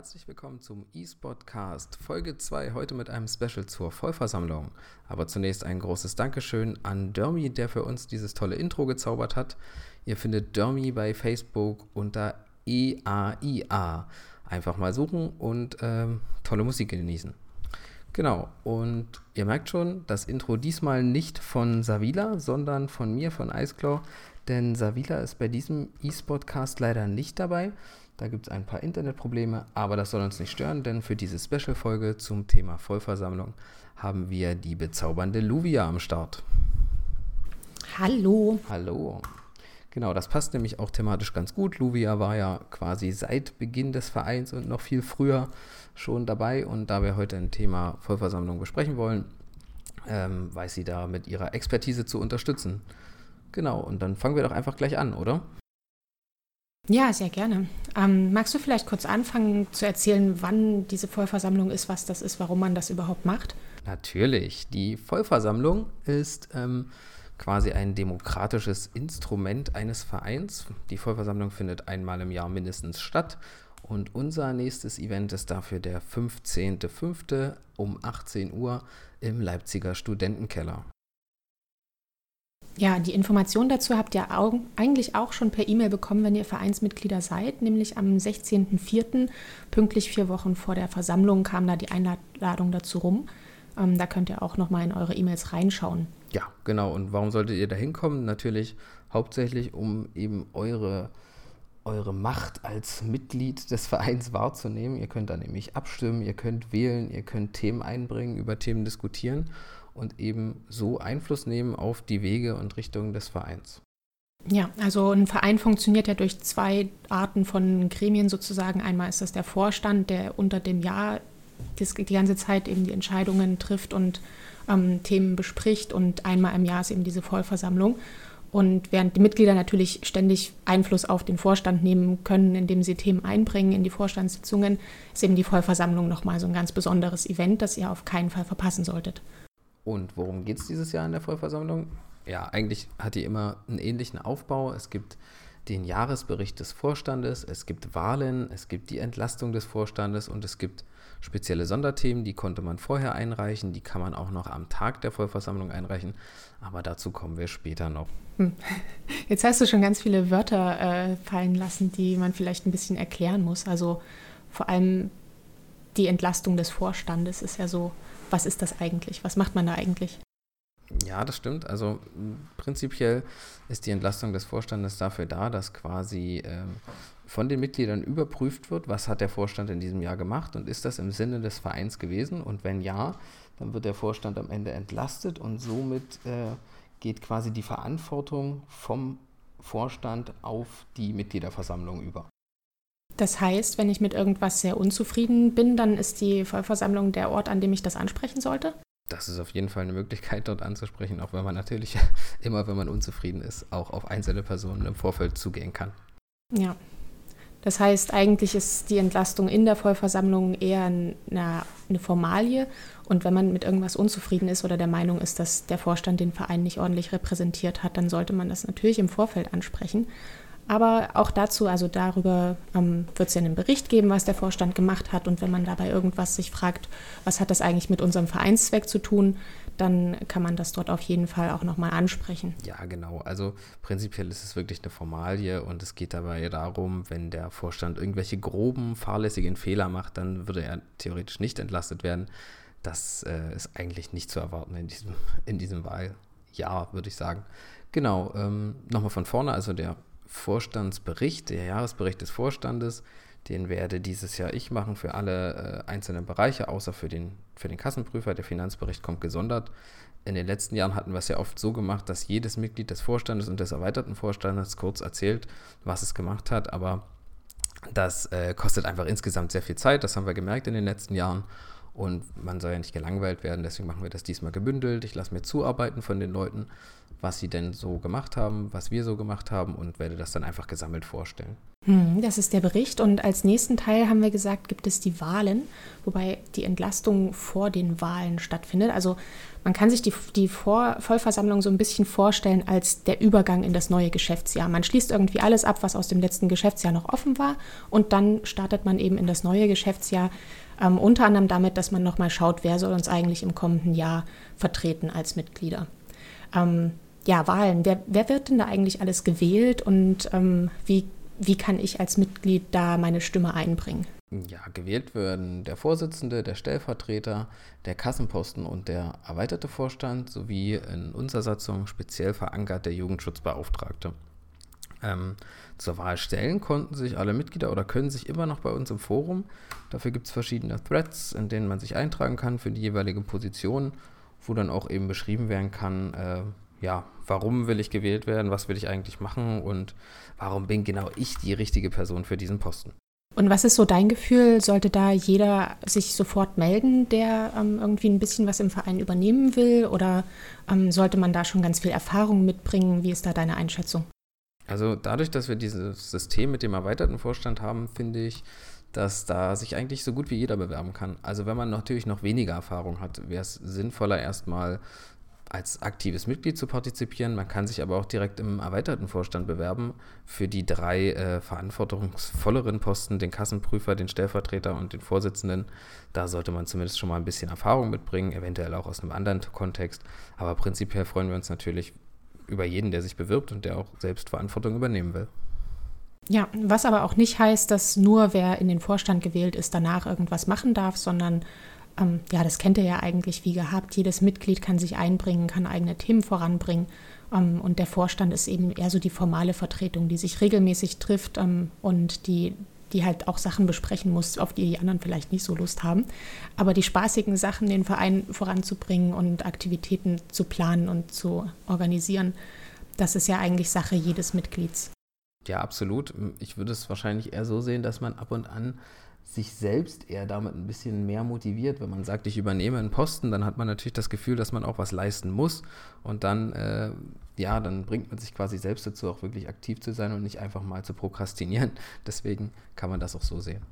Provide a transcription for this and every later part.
herzlich willkommen zum eSportcast Folge 2, heute mit einem Special zur Vollversammlung. Aber zunächst ein großes Dankeschön an Dermy, der für uns dieses tolle Intro gezaubert hat. Ihr findet Dermy bei Facebook unter EAIA. Einfach mal suchen und ähm, tolle Musik genießen. Genau, und ihr merkt schon, das Intro diesmal nicht von Savila, sondern von mir, von Iceclaw, denn Savila ist bei diesem eSportcast leider nicht dabei. Da gibt es ein paar Internetprobleme, aber das soll uns nicht stören, denn für diese Special-Folge zum Thema Vollversammlung haben wir die bezaubernde Luvia am Start. Hallo. Hallo. Genau, das passt nämlich auch thematisch ganz gut. Luvia war ja quasi seit Beginn des Vereins und noch viel früher schon dabei. Und da wir heute ein Thema Vollversammlung besprechen wollen, ähm, weiß sie da mit ihrer Expertise zu unterstützen. Genau, und dann fangen wir doch einfach gleich an, oder? Ja, sehr gerne. Ähm, magst du vielleicht kurz anfangen zu erzählen, wann diese Vollversammlung ist, was das ist, warum man das überhaupt macht? Natürlich. Die Vollversammlung ist ähm, quasi ein demokratisches Instrument eines Vereins. Die Vollversammlung findet einmal im Jahr mindestens statt. Und unser nächstes Event ist dafür der 15.05. um 18 Uhr im Leipziger Studentenkeller. Ja, die Information dazu habt ihr eigentlich auch schon per E-Mail bekommen, wenn ihr Vereinsmitglieder seid, nämlich am 16.04., pünktlich vier Wochen vor der Versammlung, kam da die Einladung dazu rum. Ähm, da könnt ihr auch nochmal in eure E-Mails reinschauen. Ja, genau. Und warum solltet ihr da hinkommen? Natürlich hauptsächlich, um eben eure, eure Macht als Mitglied des Vereins wahrzunehmen. Ihr könnt da nämlich abstimmen, ihr könnt wählen, ihr könnt Themen einbringen, über Themen diskutieren und eben so Einfluss nehmen auf die Wege und Richtungen des Vereins. Ja, also ein Verein funktioniert ja durch zwei Arten von Gremien sozusagen. Einmal ist das der Vorstand, der unter dem Jahr die ganze Zeit eben die Entscheidungen trifft und ähm, Themen bespricht und einmal im Jahr ist eben diese Vollversammlung. Und während die Mitglieder natürlich ständig Einfluss auf den Vorstand nehmen können, indem sie Themen einbringen in die Vorstandssitzungen, ist eben die Vollversammlung nochmal so ein ganz besonderes Event, das ihr auf keinen Fall verpassen solltet. Und worum geht es dieses Jahr in der Vollversammlung? Ja, eigentlich hat die immer einen ähnlichen Aufbau. Es gibt den Jahresbericht des Vorstandes, es gibt Wahlen, es gibt die Entlastung des Vorstandes und es gibt spezielle Sonderthemen, die konnte man vorher einreichen, die kann man auch noch am Tag der Vollversammlung einreichen, aber dazu kommen wir später noch. Hm. Jetzt hast du schon ganz viele Wörter äh, fallen lassen, die man vielleicht ein bisschen erklären muss. Also vor allem die Entlastung des Vorstandes ist ja so was ist das eigentlich? Was macht man da eigentlich? Ja, das stimmt. Also prinzipiell ist die Entlastung des Vorstandes dafür da, dass quasi ähm, von den Mitgliedern überprüft wird, was hat der Vorstand in diesem Jahr gemacht und ist das im Sinne des Vereins gewesen? Und wenn ja, dann wird der Vorstand am Ende entlastet und somit äh, geht quasi die Verantwortung vom Vorstand auf die Mitgliederversammlung über. Das heißt, wenn ich mit irgendwas sehr unzufrieden bin, dann ist die Vollversammlung der Ort, an dem ich das ansprechen sollte? Das ist auf jeden Fall eine Möglichkeit, dort anzusprechen, auch wenn man natürlich immer, wenn man unzufrieden ist, auch auf einzelne Personen im Vorfeld zugehen kann. Ja. Das heißt, eigentlich ist die Entlastung in der Vollversammlung eher eine, eine Formalie. Und wenn man mit irgendwas unzufrieden ist oder der Meinung ist, dass der Vorstand den Verein nicht ordentlich repräsentiert hat, dann sollte man das natürlich im Vorfeld ansprechen. Aber auch dazu, also darüber ähm, wird es ja einen Bericht geben, was der Vorstand gemacht hat. Und wenn man dabei irgendwas sich fragt, was hat das eigentlich mit unserem Vereinszweck zu tun, dann kann man das dort auf jeden Fall auch nochmal ansprechen. Ja, genau. Also prinzipiell ist es wirklich eine Formalie und es geht dabei darum, wenn der Vorstand irgendwelche groben, fahrlässigen Fehler macht, dann würde er theoretisch nicht entlastet werden. Das äh, ist eigentlich nicht zu erwarten in diesem, in diesem Wahljahr, würde ich sagen. Genau, ähm, nochmal von vorne, also der Vorstandsbericht, der Jahresbericht des Vorstandes, den werde dieses Jahr ich machen für alle äh, einzelnen Bereiche, außer für den, für den Kassenprüfer. Der Finanzbericht kommt gesondert. In den letzten Jahren hatten wir es ja oft so gemacht, dass jedes Mitglied des Vorstandes und des erweiterten Vorstandes kurz erzählt, was es gemacht hat, aber das äh, kostet einfach insgesamt sehr viel Zeit, das haben wir gemerkt in den letzten Jahren. Und man soll ja nicht gelangweilt werden, deswegen machen wir das diesmal gebündelt. Ich lasse mir zuarbeiten von den Leuten, was sie denn so gemacht haben, was wir so gemacht haben und werde das dann einfach gesammelt vorstellen. Hm, das ist der Bericht und als nächsten Teil haben wir gesagt, gibt es die Wahlen, wobei die Entlastung vor den Wahlen stattfindet. Also man kann sich die, die vor Vollversammlung so ein bisschen vorstellen als der Übergang in das neue Geschäftsjahr. Man schließt irgendwie alles ab, was aus dem letzten Geschäftsjahr noch offen war und dann startet man eben in das neue Geschäftsjahr. Ähm, unter anderem damit, dass man nochmal schaut, wer soll uns eigentlich im kommenden Jahr vertreten als Mitglieder. Ähm, ja, Wahlen. Wer, wer, wird denn da eigentlich alles gewählt und ähm, wie wie kann ich als Mitglied da meine Stimme einbringen? Ja, gewählt werden der Vorsitzende, der Stellvertreter, der Kassenposten und der erweiterte Vorstand sowie in unserer Satzung speziell verankert der Jugendschutzbeauftragte. Ähm, zur Wahl stellen konnten sich alle Mitglieder oder können sich immer noch bei uns im Forum. Dafür gibt es verschiedene Threads, in denen man sich eintragen kann für die jeweilige Position, wo dann auch eben beschrieben werden kann, äh, ja, warum will ich gewählt werden, was will ich eigentlich machen und warum bin genau ich die richtige Person für diesen Posten. Und was ist so dein Gefühl? Sollte da jeder sich sofort melden, der ähm, irgendwie ein bisschen was im Verein übernehmen will? Oder ähm, sollte man da schon ganz viel Erfahrung mitbringen? Wie ist da deine Einschätzung? Also dadurch, dass wir dieses System mit dem erweiterten Vorstand haben, finde ich, dass da sich eigentlich so gut wie jeder bewerben kann. Also wenn man natürlich noch weniger Erfahrung hat, wäre es sinnvoller, erstmal als aktives Mitglied zu partizipieren. Man kann sich aber auch direkt im erweiterten Vorstand bewerben für die drei äh, verantwortungsvolleren Posten, den Kassenprüfer, den Stellvertreter und den Vorsitzenden. Da sollte man zumindest schon mal ein bisschen Erfahrung mitbringen, eventuell auch aus einem anderen Kontext. Aber prinzipiell freuen wir uns natürlich über jeden, der sich bewirbt und der auch selbst Verantwortung übernehmen will. Ja, was aber auch nicht heißt, dass nur wer in den Vorstand gewählt ist, danach irgendwas machen darf, sondern ähm, ja, das kennt ihr ja eigentlich wie gehabt. Jedes Mitglied kann sich einbringen, kann eigene Themen voranbringen. Ähm, und der Vorstand ist eben eher so die formale Vertretung, die sich regelmäßig trifft ähm, und die, die halt auch Sachen besprechen muss, auf die die anderen vielleicht nicht so Lust haben. Aber die spaßigen Sachen, den Verein voranzubringen und Aktivitäten zu planen und zu organisieren, das ist ja eigentlich Sache jedes Mitglieds. Ja, absolut. Ich würde es wahrscheinlich eher so sehen, dass man ab und an sich selbst eher damit ein bisschen mehr motiviert. Wenn man sagt, ich übernehme einen Posten, dann hat man natürlich das Gefühl, dass man auch was leisten muss. Und dann, äh, ja, dann bringt man sich quasi selbst dazu, auch wirklich aktiv zu sein und nicht einfach mal zu prokrastinieren. Deswegen kann man das auch so sehen.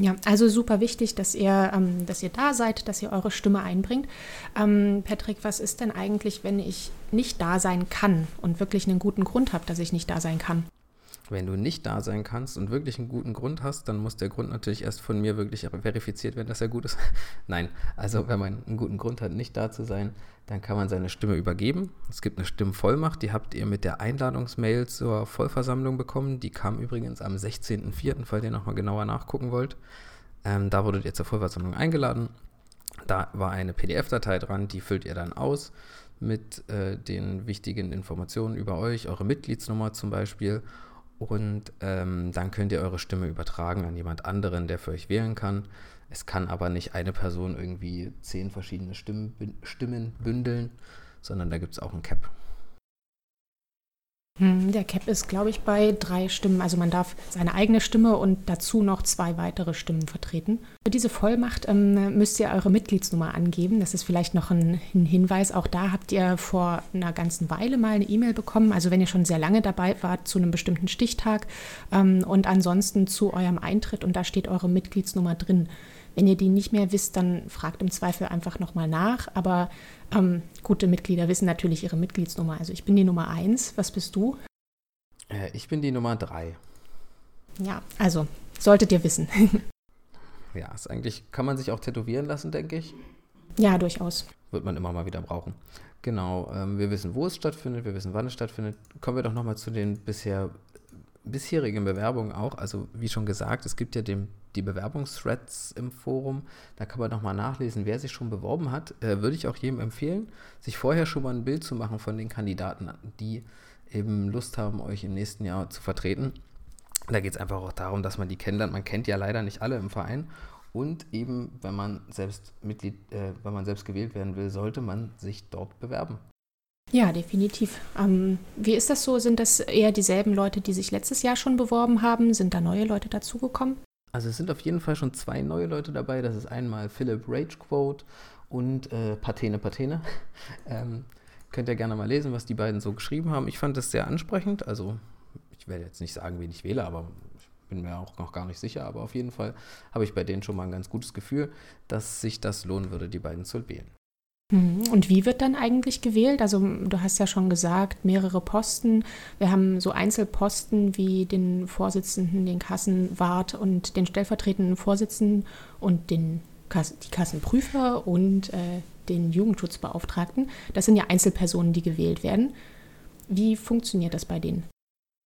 Ja, also super wichtig, dass ihr, ähm, dass ihr da seid, dass ihr eure Stimme einbringt. Ähm, Patrick, was ist denn eigentlich, wenn ich nicht da sein kann und wirklich einen guten Grund habe, dass ich nicht da sein kann? Wenn du nicht da sein kannst und wirklich einen guten Grund hast, dann muss der Grund natürlich erst von mir wirklich verifiziert werden, dass er gut ist. Nein, also wenn man einen guten Grund hat, nicht da zu sein, dann kann man seine Stimme übergeben. Es gibt eine Stimmvollmacht, die habt ihr mit der Einladungsmail zur Vollversammlung bekommen. Die kam übrigens am 16.04., falls ihr nochmal genauer nachgucken wollt. Ähm, da wurdet ihr zur Vollversammlung eingeladen. Da war eine PDF-Datei dran, die füllt ihr dann aus mit äh, den wichtigen Informationen über euch, eure Mitgliedsnummer zum Beispiel und ähm, dann könnt ihr eure Stimme übertragen an jemand anderen, der für euch wählen kann. Es kann aber nicht eine Person irgendwie zehn verschiedene Stimmen, Stimmen bündeln, sondern da gibt es auch ein Cap. Hm, der Cap ist, glaube ich, bei drei Stimmen. Also man darf seine eigene Stimme und dazu noch zwei weitere Stimmen vertreten. Für diese Vollmacht ähm, müsst ihr eure Mitgliedsnummer angeben. Das ist vielleicht noch ein, ein, Hinweis. Auch da habt ihr vor einer ganzen Weile mal eine E-Mail bekommen. Also wenn ihr schon sehr lange dabei wart zu einem bestimmten Stichtag ähm, und ansonsten zu eurem Eintritt und da steht eure Mitgliedsnummer drin. Wenn ihr die nicht mehr wisst, dann fragt im Zweifel einfach nochmal nach. Aber ähm, gute Mitglieder wissen natürlich ihre Mitgliedsnummer. Also ich bin die Nummer 1. Was bist du? Äh, ich bin die Nummer 3. Ja, also solltet ihr wissen. ja, ist eigentlich, kann man sich auch tätowieren lassen, denke ich. Ja, durchaus. Wird man immer mal wieder brauchen. Genau, ähm, wir wissen, wo es stattfindet, wir wissen, wann es stattfindet. Kommen wir doch nochmal zu den bisher bisherigen Bewerbungen auch. Also wie schon gesagt, es gibt ja dem die Bewerbungsthreads im Forum. Da kann man nochmal nachlesen, wer sich schon beworben hat. Äh, würde ich auch jedem empfehlen, sich vorher schon mal ein Bild zu machen von den Kandidaten, die eben Lust haben, euch im nächsten Jahr zu vertreten. Da geht es einfach auch darum, dass man die kennenlernt. Man kennt ja leider nicht alle im Verein. Und eben, wenn man selbst Mitglied, äh, wenn man selbst gewählt werden will, sollte man sich dort bewerben. Ja, definitiv. Ähm, wie ist das so? Sind das eher dieselben Leute, die sich letztes Jahr schon beworben haben? Sind da neue Leute dazugekommen? Also es sind auf jeden Fall schon zwei neue Leute dabei. Das ist einmal Philip Ragequote und äh, Patene Patene. ähm, könnt ihr gerne mal lesen, was die beiden so geschrieben haben. Ich fand das sehr ansprechend. Also ich werde jetzt nicht sagen, wen ich wähle, aber ich bin mir auch noch gar nicht sicher. Aber auf jeden Fall habe ich bei denen schon mal ein ganz gutes Gefühl, dass sich das lohnen würde, die beiden zu wählen. Mhm. Und wie wird dann eigentlich gewählt? Also du hast ja schon gesagt, mehrere Posten. Wir haben so Einzelposten wie den Vorsitzenden, den Kassenwart und den stellvertretenden Vorsitzenden und den Kass die Kassenprüfer und äh, den Jugendschutzbeauftragten. Das sind ja Einzelpersonen, die gewählt werden. Wie funktioniert das bei denen?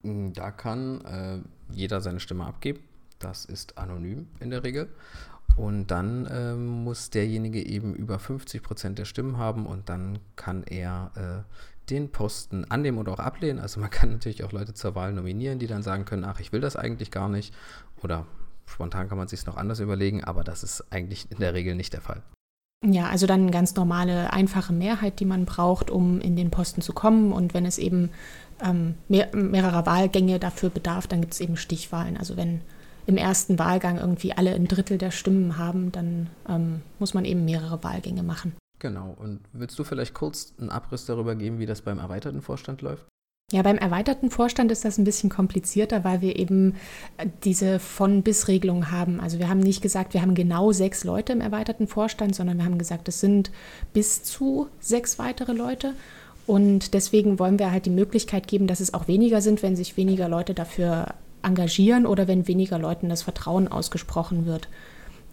Da kann äh, jeder seine Stimme abgeben. Das ist anonym in der Regel. Und dann äh, muss derjenige eben über 50 Prozent der Stimmen haben und dann kann er äh, den Posten annehmen oder auch ablehnen. Also man kann natürlich auch Leute zur Wahl nominieren, die dann sagen können, ach, ich will das eigentlich gar nicht. Oder spontan kann man sich noch anders überlegen, aber das ist eigentlich in der Regel nicht der Fall. Ja, also dann eine ganz normale, einfache Mehrheit, die man braucht, um in den Posten zu kommen. Und wenn es eben ähm, mehr, mehrerer Wahlgänge dafür bedarf, dann gibt es eben Stichwahlen. Also wenn im ersten Wahlgang irgendwie alle ein Drittel der Stimmen haben, dann ähm, muss man eben mehrere Wahlgänge machen. Genau. Und willst du vielleicht kurz einen Abriss darüber geben, wie das beim erweiterten Vorstand läuft? Ja, beim erweiterten Vorstand ist das ein bisschen komplizierter, weil wir eben äh, diese von bis Regelung haben. Also wir haben nicht gesagt, wir haben genau sechs Leute im erweiterten Vorstand, sondern wir haben gesagt, es sind bis zu sechs weitere Leute. Und deswegen wollen wir halt die Möglichkeit geben, dass es auch weniger sind, wenn sich weniger Leute dafür engagieren oder wenn weniger Leuten das Vertrauen ausgesprochen wird.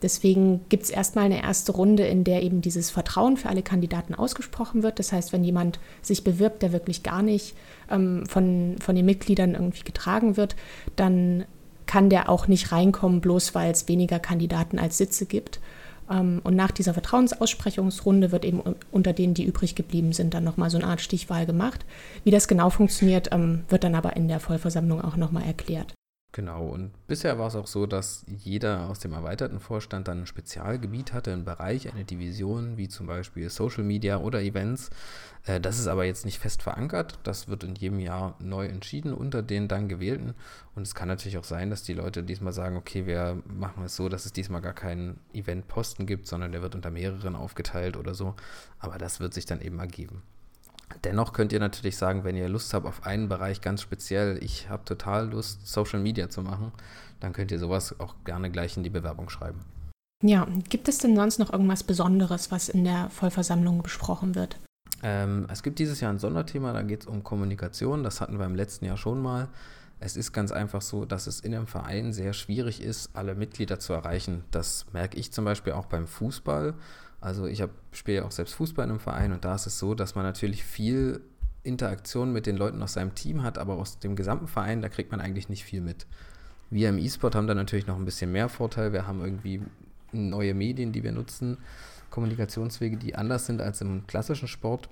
Deswegen gibt es erstmal eine erste Runde, in der eben dieses Vertrauen für alle Kandidaten ausgesprochen wird. Das heißt, wenn jemand sich bewirbt, der wirklich gar nicht ähm, von, von den Mitgliedern irgendwie getragen wird, dann kann der auch nicht reinkommen, bloß weil es weniger Kandidaten als Sitze gibt. Ähm, und nach dieser Vertrauensaussprechungsrunde wird eben unter denen, die übrig geblieben sind, dann nochmal so eine Art Stichwahl gemacht. Wie das genau funktioniert, ähm, wird dann aber in der Vollversammlung auch nochmal erklärt. Genau, und bisher war es auch so, dass jeder aus dem erweiterten Vorstand dann ein Spezialgebiet hatte, einen Bereich, eine Division, wie zum Beispiel Social Media oder Events. Äh, das ist aber jetzt nicht fest verankert. Das wird in jedem Jahr neu entschieden unter den dann Gewählten. Und es kann natürlich auch sein, dass die Leute diesmal sagen, okay, wir machen es so, dass es diesmal gar keinen Eventposten gibt, sondern der wird unter mehreren aufgeteilt oder so. Aber das wird sich dann eben ergeben. Dennoch könnt ihr natürlich sagen, wenn ihr Lust habt auf einen Bereich ganz speziell, ich habe total Lust, Social Media zu machen, dann könnt ihr sowas auch gerne gleich in die Bewerbung schreiben. Ja, gibt es denn sonst noch irgendwas Besonderes, was in der Vollversammlung besprochen wird? Ähm, es gibt dieses Jahr ein Sonderthema, da geht es um Kommunikation. Das hatten wir im letzten Jahr schon mal. Es ist ganz einfach so, dass es in einem Verein sehr schwierig ist, alle Mitglieder zu erreichen. Das merke ich zum Beispiel auch beim Fußball. Also ich spiele ja auch selbst Fußball in einem Verein und da ist es so, dass man natürlich viel Interaktion mit den Leuten aus seinem Team hat, aber aus dem gesamten Verein, da kriegt man eigentlich nicht viel mit. Wir im E-Sport haben da natürlich noch ein bisschen mehr Vorteil. Wir haben irgendwie neue Medien, die wir nutzen, Kommunikationswege, die anders sind als im klassischen Sport.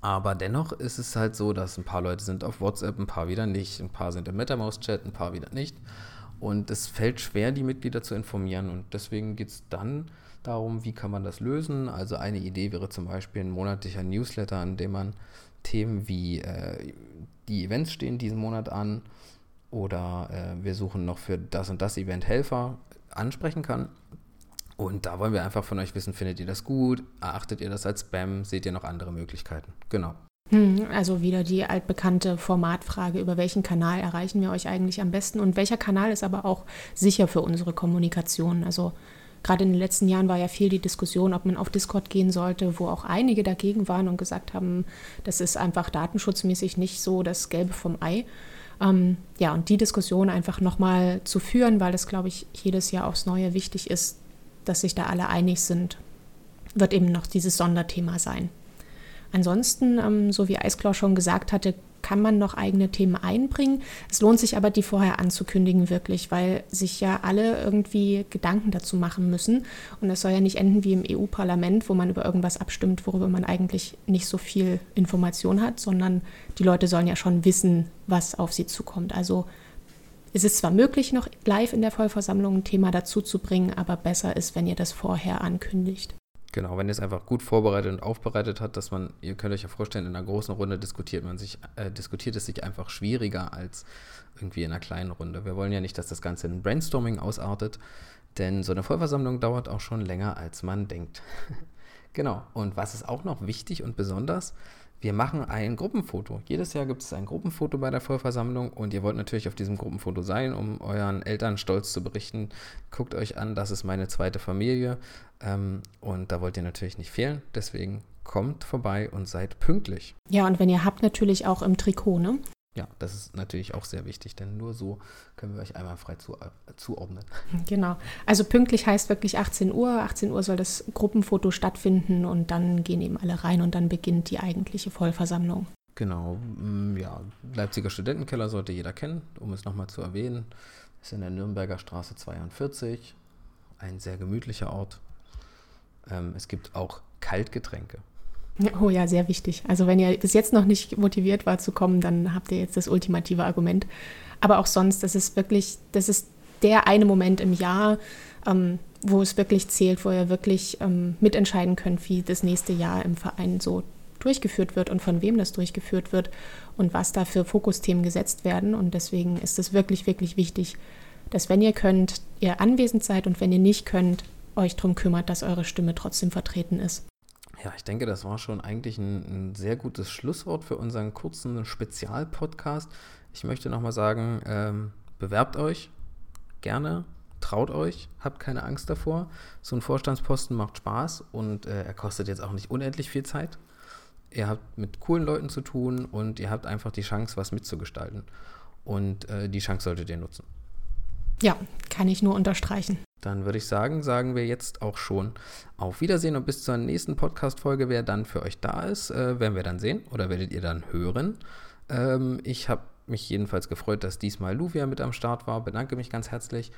Aber dennoch ist es halt so, dass ein paar Leute sind auf WhatsApp, ein paar wieder nicht, ein paar sind im MetaMouse-Chat, ein paar wieder nicht. Und es fällt schwer, die Mitglieder zu informieren. Und deswegen geht es dann darum, wie kann man das lösen. Also eine Idee wäre zum Beispiel ein monatlicher Newsletter, an dem man Themen wie äh, die Events stehen diesen Monat an oder äh, wir suchen noch für das und das Event Helfer ansprechen kann. Und da wollen wir einfach von euch wissen, findet ihr das gut? Erachtet ihr das als Spam? Seht ihr noch andere Möglichkeiten? Genau. Hm, also wieder die altbekannte Formatfrage, über welchen Kanal erreichen wir euch eigentlich am besten und welcher Kanal ist aber auch sicher für unsere Kommunikation? Also Gerade in den letzten Jahren war ja viel die Diskussion, ob man auf Discord gehen sollte, wo auch einige dagegen waren und gesagt haben, das ist einfach datenschutzmäßig nicht so das Gelbe vom Ei. Ähm, ja, und die Diskussion einfach nochmal zu führen, weil das, glaube ich, jedes Jahr aufs Neue wichtig ist, dass sich da alle einig sind, wird eben noch dieses Sonderthema sein. Ansonsten, ähm, so wie Eisklau schon gesagt hatte, kann man noch eigene Themen einbringen. Es lohnt sich aber, die vorher anzukündigen, wirklich, weil sich ja alle irgendwie Gedanken dazu machen müssen. Und es soll ja nicht enden wie im EU-Parlament, wo man über irgendwas abstimmt, worüber man eigentlich nicht so viel Information hat, sondern die Leute sollen ja schon wissen, was auf sie zukommt. Also es ist zwar möglich, noch live in der Vollversammlung ein Thema dazu zu bringen, aber besser ist, wenn ihr das vorher ankündigt. Genau, wenn ihr es einfach gut vorbereitet und aufbereitet hat, dass man, ihr könnt euch ja vorstellen, in einer großen Runde diskutiert man sich, äh, diskutiert es sich einfach schwieriger als irgendwie in einer kleinen Runde. Wir wollen ja nicht, dass das Ganze in Brainstorming ausartet, denn so eine Vollversammlung dauert auch schon länger, als man denkt. genau, und was ist auch noch wichtig und besonders? Wir machen ein Gruppenfoto. Jedes Jahr gibt es ein Gruppenfoto bei der Vollversammlung und ihr wollt natürlich auf diesem Gruppenfoto sein, um euren Eltern stolz zu berichten. Guckt euch an, das ist meine zweite Familie ähm, und da wollt ihr natürlich nicht fehlen. Deswegen kommt vorbei und seid pünktlich. Ja, und wenn ihr habt, natürlich auch im Trikot, ne? Ja, das ist natürlich auch sehr wichtig, denn nur so können wir euch einmal frei zu, äh, zuordnen. Genau. Also pünktlich heißt wirklich 18 Uhr. 18 Uhr soll das Gruppenfoto stattfinden und dann gehen eben alle rein und dann beginnt die eigentliche Vollversammlung. Genau. Mm, ja, Leipziger Studentenkeller sollte jeder kennen, um es nochmal zu erwähnen. Ist in der Nürnberger Straße 42. Ein sehr gemütlicher Ort. Ähm, es gibt auch Kaltgetränke. Oh ja, sehr wichtig. Also wenn ihr bis jetzt noch nicht motiviert war zu kommen, dann habt ihr jetzt das ultimative Argument. Aber auch sonst, das ist wirklich, das ist der eine Moment im Jahr, ähm, wo es wirklich zählt, wo ihr wirklich ähm, mitentscheiden könnt, wie das nächste Jahr im Verein so durchgeführt wird und von wem das durchgeführt wird und was da für Fokusthemen gesetzt werden. Und deswegen ist es wirklich, wirklich wichtig, dass wenn ihr könnt, ihr anwesend seid und wenn ihr nicht könnt, euch darum kümmert, dass eure Stimme trotzdem vertreten ist. Ja, ich denke, das war schon eigentlich ein, ein sehr gutes Schlusswort für unseren kurzen Spezialpodcast. Ich möchte nochmal sagen, ähm, bewerbt euch gerne, traut euch, habt keine Angst davor. So ein Vorstandsposten macht Spaß und äh, er kostet jetzt auch nicht unendlich viel Zeit. Ihr habt mit coolen Leuten zu tun und ihr habt einfach die Chance, was mitzugestalten. Und äh, die Chance solltet ihr nutzen. Ja, kann ich nur unterstreichen. Dann würde ich sagen, sagen wir jetzt auch schon auf Wiedersehen und bis zur nächsten Podcast-Folge. Wer dann für euch da ist, äh, werden wir dann sehen oder werdet ihr dann hören. Ähm, ich habe mich jedenfalls gefreut, dass diesmal Luvia mit am Start war. Bedanke mich ganz herzlich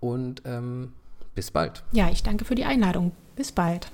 und ähm, bis bald. Ja, ich danke für die Einladung. Bis bald.